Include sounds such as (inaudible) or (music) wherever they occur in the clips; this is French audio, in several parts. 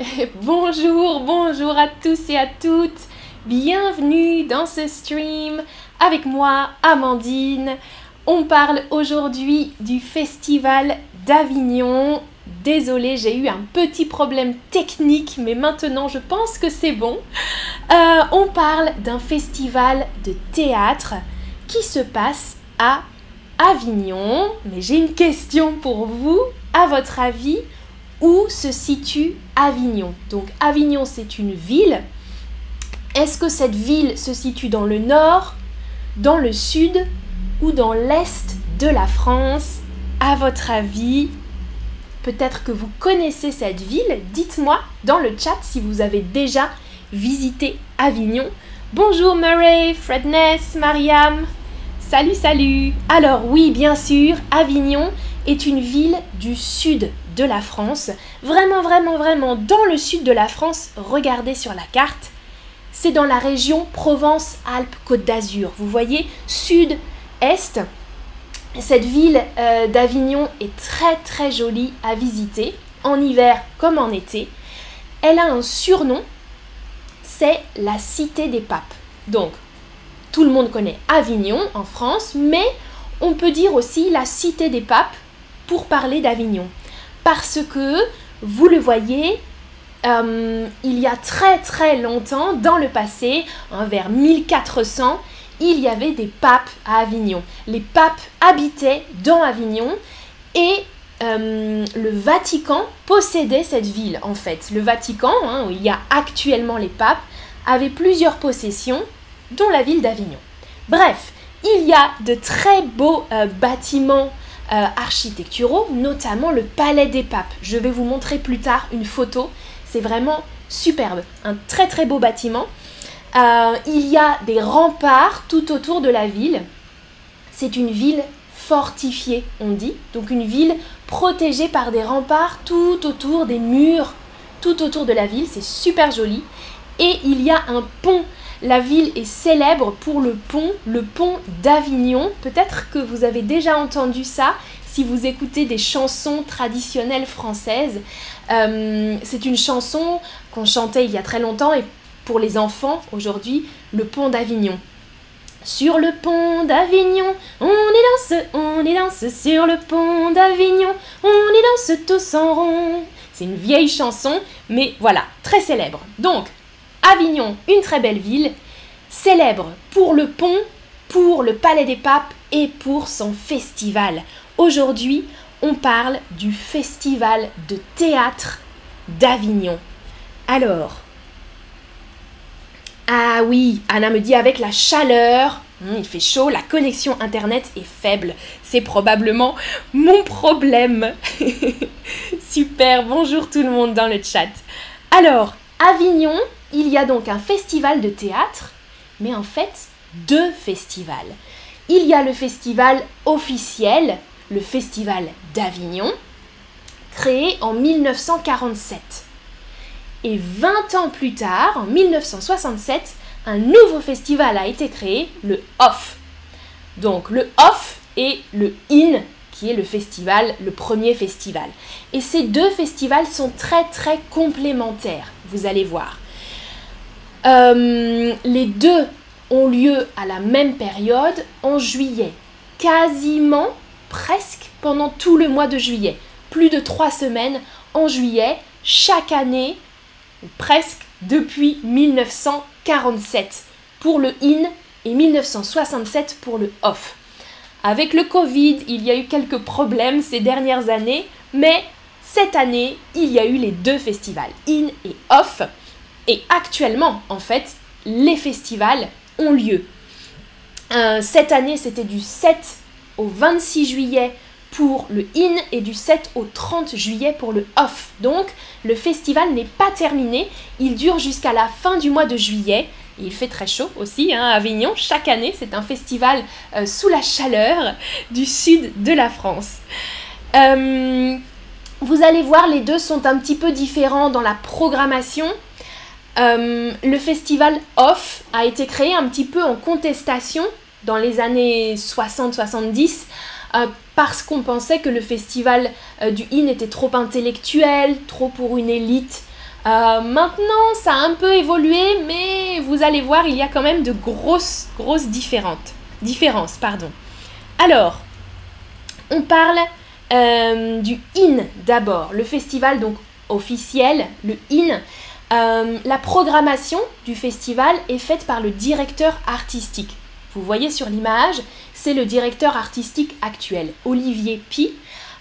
(laughs) bonjour, bonjour à tous et à toutes. Bienvenue dans ce stream avec moi, Amandine. On parle aujourd'hui du Festival d'Avignon. Désolée, j'ai eu un petit problème technique, mais maintenant je pense que c'est bon. Euh, on parle d'un festival de théâtre qui se passe à Avignon. Mais j'ai une question pour vous. À votre avis, où se situe Avignon Donc Avignon, c'est une ville. Est-ce que cette ville se situe dans le nord, dans le sud ou dans l'est de la France? À votre avis, peut-être que vous connaissez cette ville. Dites-moi dans le chat si vous avez déjà visité Avignon. Bonjour Murray, Fredness, Mariam. Salut, salut. Alors oui, bien sûr, Avignon est une ville du sud de la France. Vraiment, vraiment, vraiment dans le sud de la France. Regardez sur la carte. C'est dans la région Provence-Alpes-Côte d'Azur. Vous voyez, sud-est. Cette ville euh, d'Avignon est très très jolie à visiter, en hiver comme en été. Elle a un surnom, c'est la cité des papes. Donc, tout le monde connaît Avignon en France, mais on peut dire aussi la cité des papes pour parler d'Avignon. Parce que, vous le voyez, euh, il y a très très longtemps, dans le passé, hein, vers 1400, il y avait des papes à Avignon. Les papes habitaient dans Avignon et euh, le Vatican possédait cette ville en fait. Le Vatican, hein, où il y a actuellement les papes, avait plusieurs possessions, dont la ville d'Avignon. Bref, il y a de très beaux euh, bâtiments euh, architecturaux, notamment le Palais des Papes. Je vais vous montrer plus tard une photo. C'est vraiment superbe. Un très très beau bâtiment. Euh, il y a des remparts tout autour de la ville. C'est une ville fortifiée, on dit. Donc une ville protégée par des remparts tout autour des murs, tout autour de la ville. C'est super joli. Et il y a un pont. La ville est célèbre pour le pont, le pont d'Avignon. Peut-être que vous avez déjà entendu ça si vous écoutez des chansons traditionnelles françaises. Euh, c'est une chanson qu'on chantait il y a très longtemps et pour les enfants aujourd'hui, le pont d'Avignon. Sur le pont d'Avignon, on y danse, on y danse sur le pont d'Avignon, on y danse tous en rond. C'est une vieille chanson, mais voilà, très célèbre. Donc, Avignon, une très belle ville, célèbre pour le pont, pour le Palais des Papes et pour son festival. Aujourd'hui, on parle du festival de théâtre d'Avignon. Alors, ah oui, Anna me dit avec la chaleur, hmm, il fait chaud, la connexion Internet est faible. C'est probablement mon problème. (laughs) Super, bonjour tout le monde dans le chat. Alors, Avignon, il y a donc un festival de théâtre, mais en fait deux festivals. Il y a le festival officiel, le festival d'Avignon, créé en 1947. Et 20 ans plus tard, en 1967, un nouveau festival a été créé, le OFF. Donc le OFF et le IN, qui est le festival, le premier festival. Et ces deux festivals sont très très complémentaires, vous allez voir. Euh, les deux ont lieu à la même période, en juillet. Quasiment, presque, pendant tout le mois de juillet. Plus de trois semaines en juillet, chaque année, presque depuis 1947 pour le IN et 1967 pour le OFF. Avec le Covid, il y a eu quelques problèmes ces dernières années, mais cette année, il y a eu les deux festivals, IN et OFF. Et actuellement, en fait, les festivals ont lieu. Euh, cette année, c'était du 7 au 26 juillet pour le IN et du 7 au 30 juillet pour le OFF. Donc, le festival n'est pas terminé. Il dure jusqu'à la fin du mois de juillet. Il fait très chaud aussi hein, à Avignon. Chaque année, c'est un festival euh, sous la chaleur du sud de la France. Euh, vous allez voir, les deux sont un petit peu différents dans la programmation. Euh, le festival Off a été créé un petit peu en contestation dans les années 60-70 euh, parce qu'on pensait que le festival euh, du IN était trop intellectuel, trop pour une élite. Maintenant, ça a un peu évolué, mais vous allez voir, il y a quand même de grosses, grosses différences. Pardon. Alors, on parle du IN d'abord, le festival donc officiel, le IN. Euh, la programmation du festival est faite par le directeur artistique. Vous voyez sur l'image, c'est le directeur artistique actuel, Olivier Pi.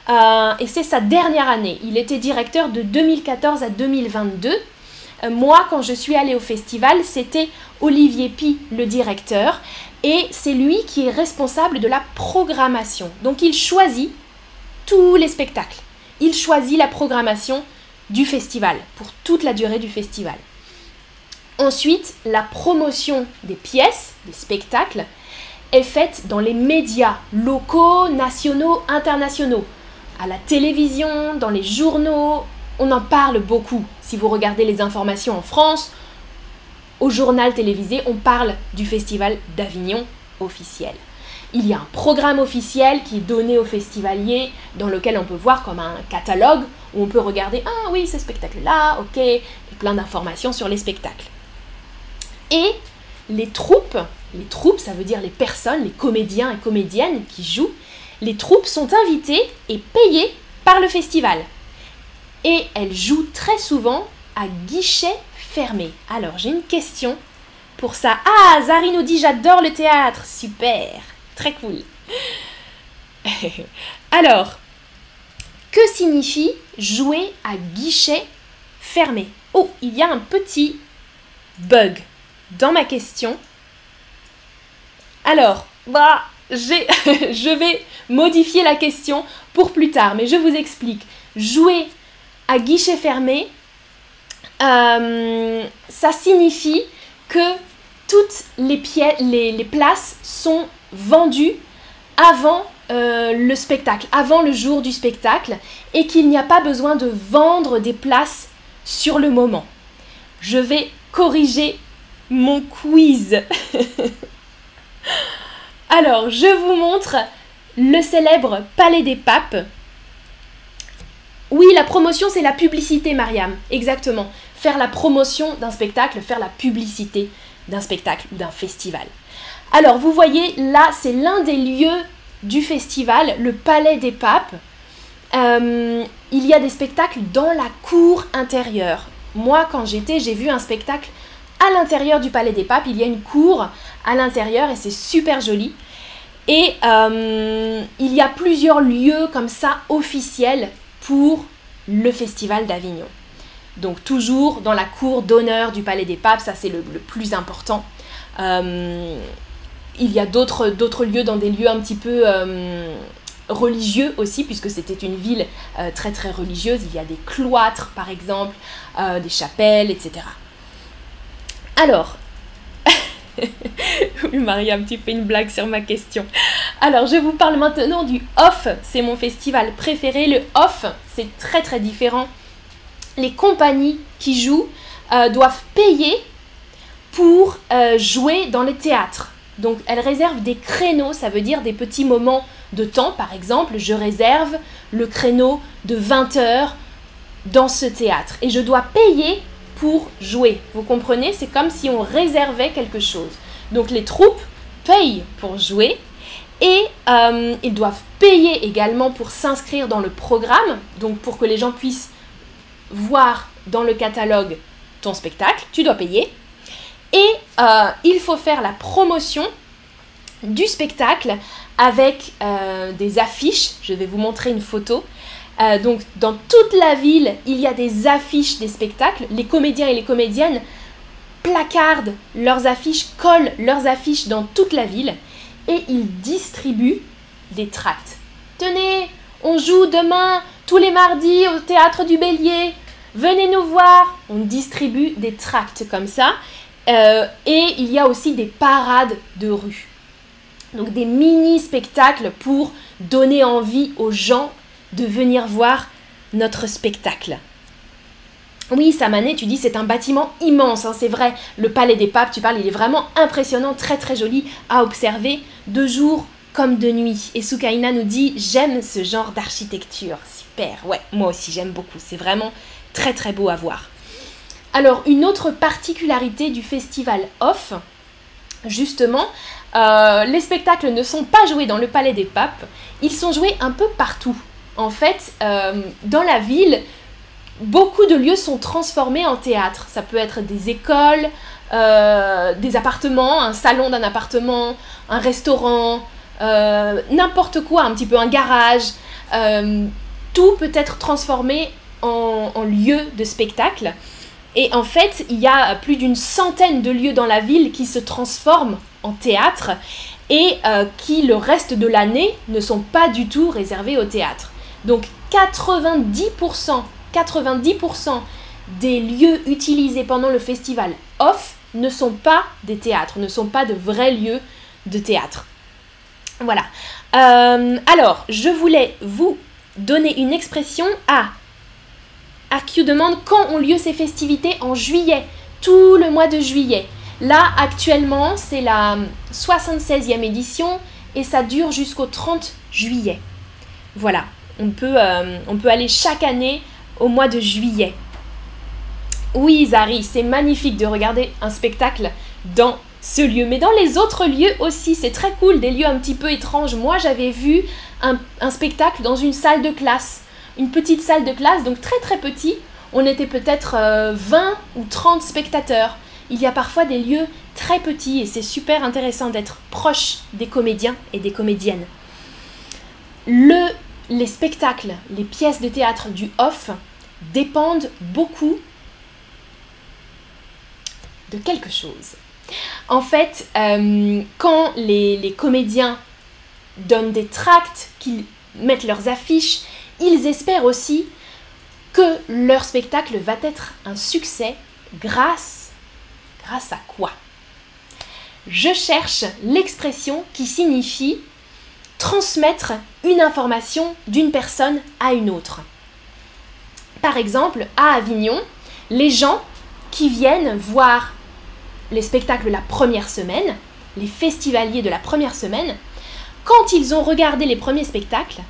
Euh, et c'est sa dernière année. Il était directeur de 2014 à 2022. Euh, moi, quand je suis allée au festival, c'était Olivier Pi, le directeur, et c'est lui qui est responsable de la programmation. Donc il choisit tous les spectacles. Il choisit la programmation du festival, pour toute la durée du festival. Ensuite, la promotion des pièces, des spectacles, est faite dans les médias locaux, nationaux, internationaux à la télévision, dans les journaux. On en parle beaucoup. Si vous regardez les informations en France, au journal télévisé, on parle du festival d'Avignon officiel. Il y a un programme officiel qui est donné aux festivaliers dans lequel on peut voir comme un catalogue où on peut regarder ah oui ce spectacle là ok et plein d'informations sur les spectacles. Et les troupes, les troupes ça veut dire les personnes, les comédiens et comédiennes qui jouent, les troupes sont invitées et payées par le festival. Et elles jouent très souvent à guichet fermé. Alors, j'ai une question pour ça. Ah, Zari nous dit j'adore le théâtre. Super, très cool. (laughs) Alors, que signifie jouer à guichet fermé? Oh, il y a un petit bug dans ma question. Alors, bah, (laughs) je vais modifier la question pour plus tard, mais je vous explique. Jouer à guichet fermé, euh, ça signifie que toutes les, les, places sont vendues avant euh, le spectacle, avant le jour du spectacle, et qu'il n'y a pas besoin de vendre des places sur le moment. Je vais corriger mon quiz. (laughs) Alors, je vous montre le célèbre Palais des Papes. Oui, la promotion, c'est la publicité, Mariam. Exactement. Faire la promotion d'un spectacle, faire la publicité d'un spectacle ou d'un festival. Alors, vous voyez, là, c'est l'un des lieux du festival, le Palais des Papes. Euh, il y a des spectacles dans la cour intérieure. Moi, quand j'étais, j'ai vu un spectacle à l'intérieur du Palais des Papes. Il y a une cour à l'intérieur et c'est super joli. Et euh, il y a plusieurs lieux comme ça officiels pour le Festival d'Avignon. Donc toujours dans la cour d'honneur du Palais des Papes, ça c'est le, plus important. Euh, il y a d'autres lieux dans des lieux un petit peu euh, religieux aussi, puisque c'était une ville très très religieuse. Il y a des cloîtres par exemple, des chapelles, etc. Alors, (laughs) oui, Mariam, tu fais une blague sur ma question. Alors, je vous parle maintenant du OFF. C'est mon festival préféré. Le OFF, c'est très très différent. Les compagnies qui jouent euh, doivent payer pour euh, jouer dans les théâtres. Donc, elles réservent des créneaux, ça veut dire des petits moments de temps. Par exemple, je réserve le créneau de 20 heures dans ce théâtre et je dois payer pour jouer. Vous comprenez? C'est comme si on réservait quelque chose. Donc les troupes payent pour jouer et euh, ils doivent payer également pour s'inscrire dans le programme, donc pour que les gens puissent voir dans le catalogue ton spectacle, tu dois payer. Et euh, il faut faire la promotion du spectacle avec euh, des affiches. Je vais vous montrer une photo. Euh, donc dans toute la ville, il y a des affiches des spectacles. Les comédiens et les comédiennes placardent leurs affiches, collent leurs affiches dans toute la ville et ils distribuent des tracts. Tenez, on joue demain, tous les mardis, au théâtre du Bélier. Venez nous voir. On distribue des tracts comme ça. Euh, et il y a aussi des parades de rue. Donc des mini-spectacles pour donner envie aux gens de venir voir notre spectacle. Oui, Samané, tu dis c'est un bâtiment immense, hein, c'est vrai. Le palais des papes, tu parles, il est vraiment impressionnant, très très joli à observer, de jour comme de nuit. Et Soukaina nous dit j'aime ce genre d'architecture. Super, ouais, moi aussi j'aime beaucoup, c'est vraiment très très beau à voir. Alors, une autre particularité du festival Off, justement, euh, les spectacles ne sont pas joués dans le Palais des Papes, ils sont joués un peu partout. En fait, euh, dans la ville, beaucoup de lieux sont transformés en théâtre. Ça peut être des écoles, euh, des appartements, un salon d'un appartement, un restaurant, n'importe quoi, un petit peu un garage. tout peut être transformé en, en lieu de spectacle. Et en fait, il y a plus d'une centaine de lieux dans la ville qui se transforment en théâtre et euh, qui, le reste de l'année, ne sont pas du tout réservés au théâtre. Donc 90%, 90% des lieux utilisés pendant le festival off ne sont pas des théâtres, ne sont pas de vrais lieux de théâtre. Voilà. Euh, alors, je voulais vous donner une expression à AQ demande quand ont lieu ces festivités en juillet, tout le mois de juillet. Là, actuellement, c'est la 76e édition et ça dure jusqu'au 30 juillet. Voilà, on peut, euh, on peut aller chaque année au mois de juillet. Oui, Zari, c'est magnifique de regarder un spectacle dans ce lieu. Mais dans les autres lieux aussi, c'est très cool, des lieux un petit peu étranges. Moi, j'avais vu un spectacle dans une salle de classe une petite salle de classe, donc très très petit. On était peut-être 20 euh, ou 30 spectateurs. Il y a parfois des lieux très petits et c'est super intéressant d'être proche des comédiens et des comédiennes. Le, les spectacles, les pièces de théâtre du off dépendent beaucoup de quelque chose. En fait, euh, quand les, les comédiens donnent des tracts, qu'ils mettent leurs affiches, ils espèrent aussi que leur spectacle va être un succès grâce à quoi? Je cherche l'expression qui signifie transmettre une information d'une personne à une autre. Par exemple, à Avignon, les gens qui viennent voir les spectacles la première semaine, les festivaliers de la première semaine, quand ils ont regardé les premiers spectacles,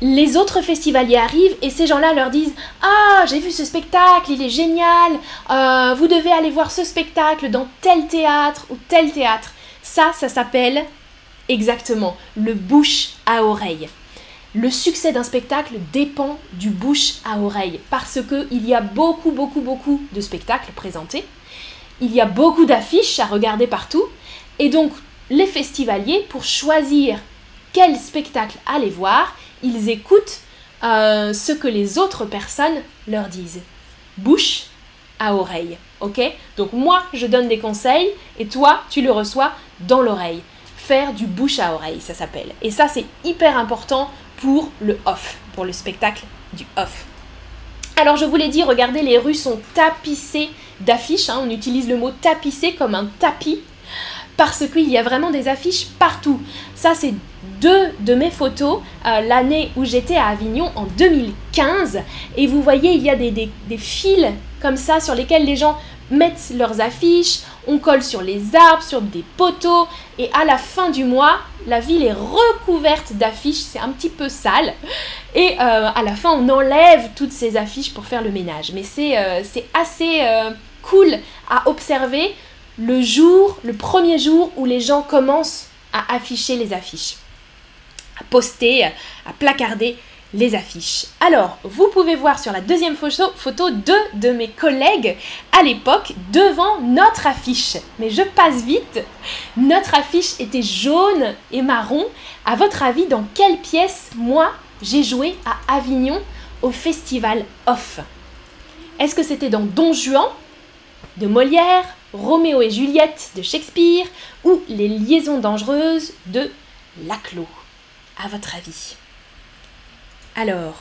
les autres festivaliers arrivent et ces gens-là leur disent Ah, j'ai vu ce spectacle, il est génial, euh, vous devez aller voir ce spectacle dans tel théâtre ou tel théâtre. Ça, ça s'appelle exactement le bouche à oreille. Le succès d'un spectacle dépend du bouche à oreille parce qu'il y a beaucoup, beaucoup, beaucoup de spectacles présentés. Il y a beaucoup d'affiches à regarder partout. Et donc, les festivaliers, pour choisir quel spectacle aller voir, ils écoutent euh, ce que les autres personnes leur disent. Bouche à oreille. Ok? Donc moi, je donne des conseils et toi, tu le reçois dans l'oreille. Faire du bouche à oreille, ça s'appelle. Et ça, c'est hyper important pour le off, pour le spectacle du off. Alors je vous l'ai dit, regardez, les rues sont tapissées d'affiches. Hein. on utilise le mot tapisser comme un tapis parce qu'il y a vraiment des affiches partout. Ça, c'est deux de mes photos euh, l'année où j'étais à Avignon en 2015. Et vous voyez, il y a des, des, fils comme ça sur lesquels les gens mettent leurs affiches, on colle sur les arbres, sur des poteaux, et à la fin du mois, la ville est recouverte d'affiches, c'est un petit peu sale, et euh, à la fin, on enlève toutes ces affiches pour faire le ménage. Mais c'est euh, assez cool à observer le premier jour où les gens commencent à afficher les affiches, à poster, à placarder les affiches. Alors, vous pouvez voir sur la deuxième photo, photo deux de mes collègues à l'époque devant notre affiche. Mais je passe vite. Notre affiche était jaune et marron. À votre avis, dans quelle pièce, moi, j'ai joué à Avignon au festival Off? Est-ce que c'était dans Don Juan de Molière, Roméo et Juliette de Shakespeare ou Les liaisons dangereuses de Laclos À votre avis Alors,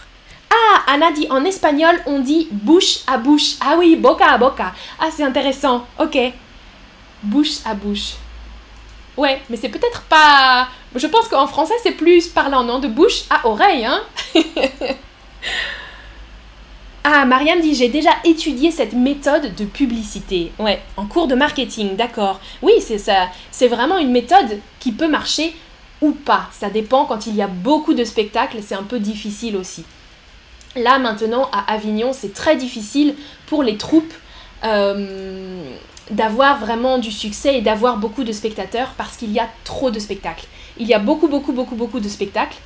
ah, Anna dit en espagnol, on dit bouche à bouche. Ah oui, boca à boca. Ah, c'est intéressant. Ok. Bouche à bouche. Ouais, mais c'est peut-être pas. Je pense qu'en français, c'est plus parlant, non De bouche à oreille, hein (laughs) Ah, Mariam dit j'ai déjà étudié cette méthode de publicité. Ouais, en cours de marketing, d'accord. Oui, c'est ça. C'est vraiment une méthode qui peut marcher ou pas. Ça dépend quand il y a beaucoup de spectacles, c'est un peu difficile aussi. Là maintenant à Avignon, c'est très difficile pour les troupes euh, d'avoir vraiment du succès et d'avoir beaucoup de spectateurs parce qu'il y a trop de spectacles. Il y a beaucoup, beaucoup, beaucoup, beaucoup de spectacles,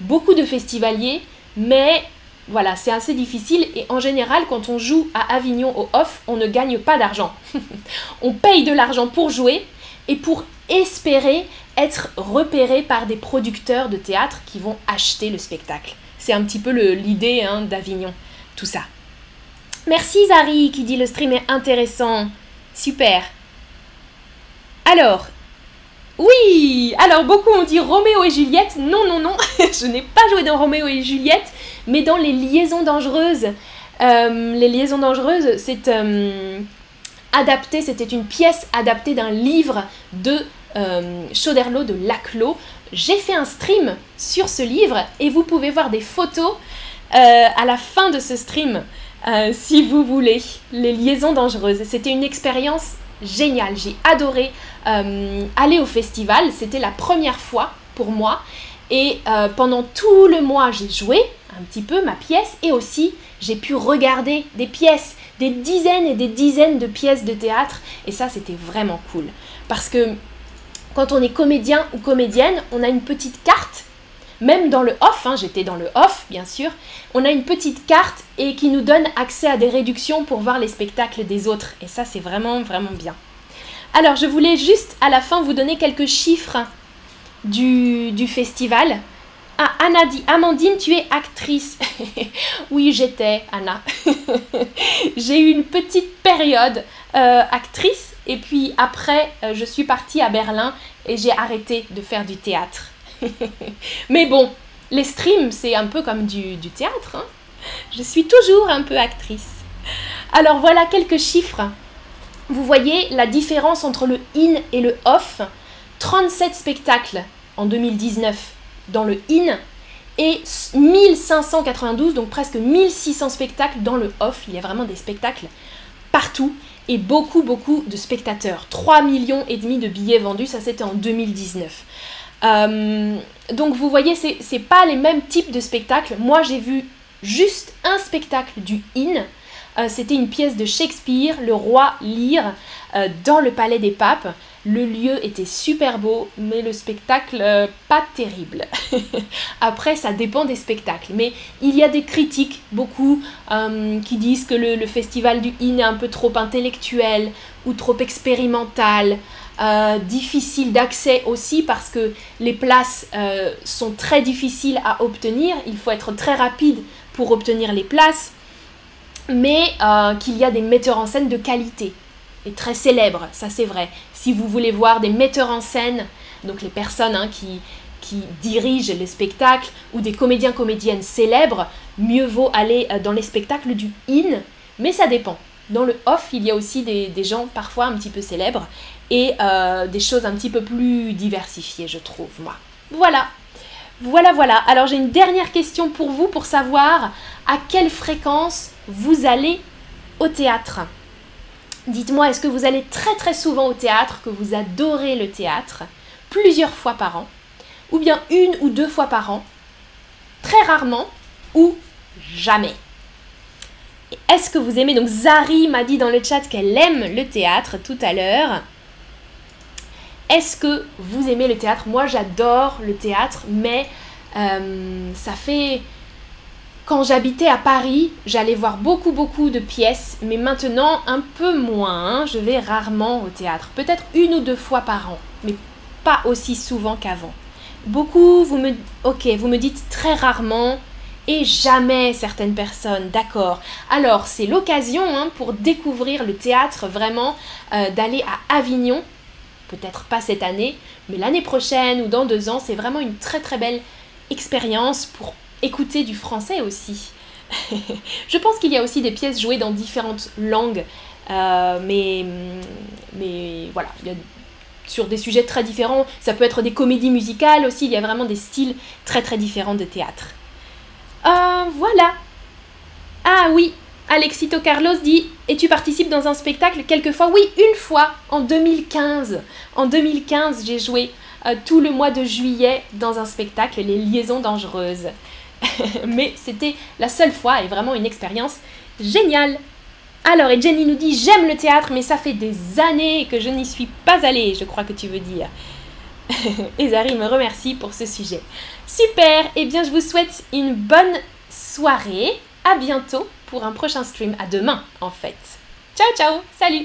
beaucoup de festivaliers, mais voilà, c'est assez difficile et en général, quand on joue à Avignon au off, on ne gagne pas d'argent. (laughs) on paye de l'argent pour jouer et pour espérer être repéré par des producteurs de théâtre qui vont acheter le spectacle. C'est un petit peu l'idée hein, d'Avignon, tout ça. Merci Zari qui dit le stream est intéressant. Super. Alors, oui Alors beaucoup ont dit Roméo et Juliette. Non, non, non, (laughs) je n'ai pas joué dans Roméo et Juliette, mais dans Les Liaisons Dangereuses. Euh, les Liaisons Dangereuses, c'est euh, adapté, c'était une pièce adaptée d'un livre de euh, Chauderlot de Laclos. J'ai fait un stream sur ce livre et vous pouvez voir des photos à la fin de ce stream. si vous voulez, les liaisons dangereuses. C'était une expérience géniale. J'ai adoré aller au festival. C'était la première fois pour moi. Et pendant tout le mois, j'ai joué un petit peu ma pièce et aussi j'ai pu regarder des pièces, des dizaines et des dizaines de pièces de théâtre et ça c'était vraiment cool parce que quand on est comédien ou comédienne, on a une petite carte, même dans le off, hein, j'étais dans le off bien sûr, on a une petite carte et qui nous donne accès à des réductions pour voir les spectacles des autres et ça c'est vraiment vraiment bien. Alors je voulais juste à la fin vous donner quelques chiffres du, du festival ah, Anna dit Amandine, tu es actrice. (laughs) oui, j'étais, Anna. (laughs) J'ai eu une petite période euh, actrice et puis après, euh, je suis partie à Berlin et j'ai arrêté de faire du théâtre. (laughs) Mais bon, les streams, c'est un peu comme du, théâtre. Hein. je suis toujours un peu actrice. Alors voilà quelques chiffres. Vous voyez la différence entre le in et le off. 37 spectacles en 2019 dans le in et 1592, donc presque 1600 spectacles dans le off. Il y a vraiment des spectacles partout et beaucoup, beaucoup de spectateurs. 3 millions et demi de billets vendus, ça c'était en 2019. Euh, donc vous voyez, c'est pas les mêmes types de spectacles. Moi j'ai vu juste un spectacle du in. Euh, c'était une pièce de Shakespeare, Le Roi Lear, euh, dans le Palais des Papes. Le lieu était super beau, mais le spectacle euh, pas terrible. (laughs) Après, ça dépend des spectacles. Mais il y a des critiques, beaucoup, euh, qui disent que le, festival du IN est un peu trop intellectuel ou trop expérimental. Euh, difficile d'accès aussi parce que les places sont très difficiles à obtenir. Il faut être très rapide pour obtenir les places. Mais qu'il y a des metteurs en scène de qualité et très célèbres, ça c'est vrai si vous voulez voir des metteurs en scène, donc les personnes hein, qui, qui dirigent les spectacles, ou des comédiens, comédiennes célèbres, mieux vaut aller euh, dans les spectacles du in, mais ça dépend. Dans le off, il y a aussi des, gens parfois un petit peu célèbres et euh, des choses un petit peu plus diversifiées, je trouve, moi. Voilà. Voilà, voilà. Alors j'ai une dernière question pour vous pour savoir à quelle fréquence vous allez au théâtre. Dites-moi, est-ce que vous allez très très souvent au théâtre, que vous adorez le théâtre, plusieurs fois par an, ou bien une ou deux fois par an, très rarement, ou jamais? Est-ce que vous aimez Donc Zari m'a dit dans le chat qu'elle aime le théâtre tout à l'heure. Est-ce que vous aimez le théâtre? Moi j'adore le théâtre, mais euh, ça fait quand j'habitais à Paris, j'allais voir beaucoup beaucoup de pièces, mais maintenant un peu moins. Hein. Je vais rarement au théâtre, peut-être une ou deux fois par an, mais pas aussi souvent qu'avant. Beaucoup, vous me, ok, vous me dites très rarement et jamais certaines personnes, d'accord. Alors c'est l'occasion hein, pour découvrir le théâtre vraiment, euh, d'aller à Avignon. Peut-être pas cette année, mais l'année prochaine ou dans deux ans, c'est vraiment une très très belle expérience pour écouter du français aussi. (laughs) je pense qu'il y a aussi des pièces jouées dans différentes langues, euh, mais, mais voilà, sur des sujets très différents. Ça peut être des comédies musicales aussi, il y a vraiment des styles très très différents de théâtre. Euh, voilà. Ah oui, Alexito Carlos dit Et tu participes dans un spectacle quelquefois? Oui, une fois, en 2015. En 2015, j'ai joué euh, tout le mois de juillet dans un spectacle, Les Liaisons Dangereuses. (laughs) mais c'était la seule fois et vraiment une expérience géniale. Alors, et Jenny nous dit J'aime le théâtre, mais ça fait des années que je n'y suis pas allée, je crois que tu veux dire. (laughs) et Zari me remercie pour ce sujet. Super, eh bien je vous souhaite une bonne soirée. À bientôt pour un prochain stream. À demain, en fait. Ciao, ciao, salut